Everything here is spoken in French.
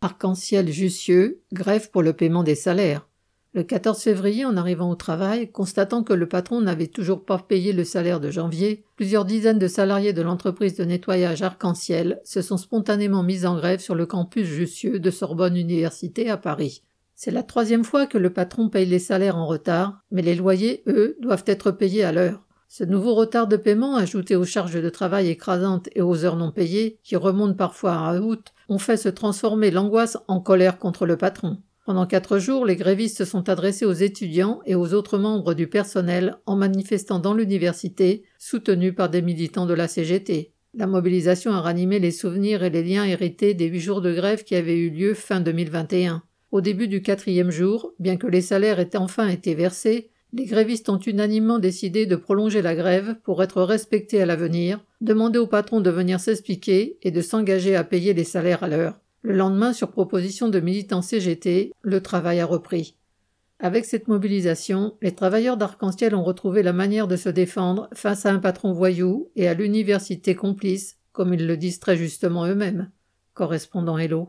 Arc-en-ciel Jussieu, grève pour le paiement des salaires. Le 14 février, en arrivant au travail, constatant que le patron n'avait toujours pas payé le salaire de janvier, plusieurs dizaines de salariés de l'entreprise de nettoyage Arc-en-ciel se sont spontanément mis en grève sur le campus Jussieu de Sorbonne Université à Paris. C'est la troisième fois que le patron paye les salaires en retard, mais les loyers, eux, doivent être payés à l'heure. Ce nouveau retard de paiement, ajouté aux charges de travail écrasantes et aux heures non payées, qui remontent parfois à août, ont fait se transformer l'angoisse en colère contre le patron. Pendant quatre jours, les grévistes se sont adressés aux étudiants et aux autres membres du personnel en manifestant dans l'université, soutenus par des militants de la CGT. La mobilisation a ranimé les souvenirs et les liens hérités des huit jours de grève qui avaient eu lieu fin 2021. Au début du quatrième jour, bien que les salaires aient enfin été versés, les grévistes ont unanimement décidé de prolonger la grève pour être respectés à l'avenir, demander au patron de venir s'expliquer et de s'engager à payer les salaires à l'heure. Le lendemain, sur proposition de militants CGT, le travail a repris. Avec cette mobilisation, les travailleurs d'Arc-en-Ciel ont retrouvé la manière de se défendre face à un patron voyou et à l'université complice, comme ils le disent très justement eux-mêmes. Correspondant Hello.